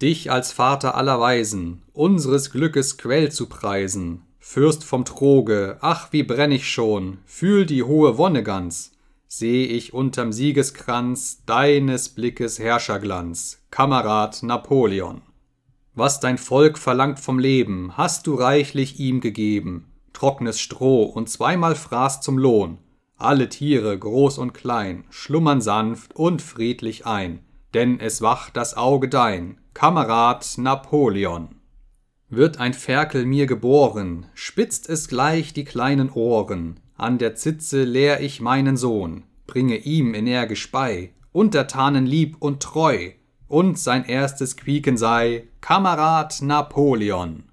dich als Vater aller Weisen, unseres Glückes Quell zu preisen. Fürst vom Troge, ach, wie brenn ich schon, fühl die hohe Wonne ganz, seh ich unterm Siegeskranz deines Blickes Herrscherglanz, Kamerad Napoleon. Was dein Volk verlangt vom Leben, hast du reichlich ihm gegeben, trocknes Stroh und zweimal Fraß zum Lohn. Alle Tiere, groß und klein, schlummern sanft und friedlich ein, denn es wacht das Auge dein, Kamerad Napoleon. Wird ein Ferkel mir geboren, spitzt es gleich die kleinen Ohren, an der Zitze lehr ich meinen Sohn, bringe ihm energisch bei, Untertanen lieb und treu, und sein erstes Quieken sei Kamerad Napoleon.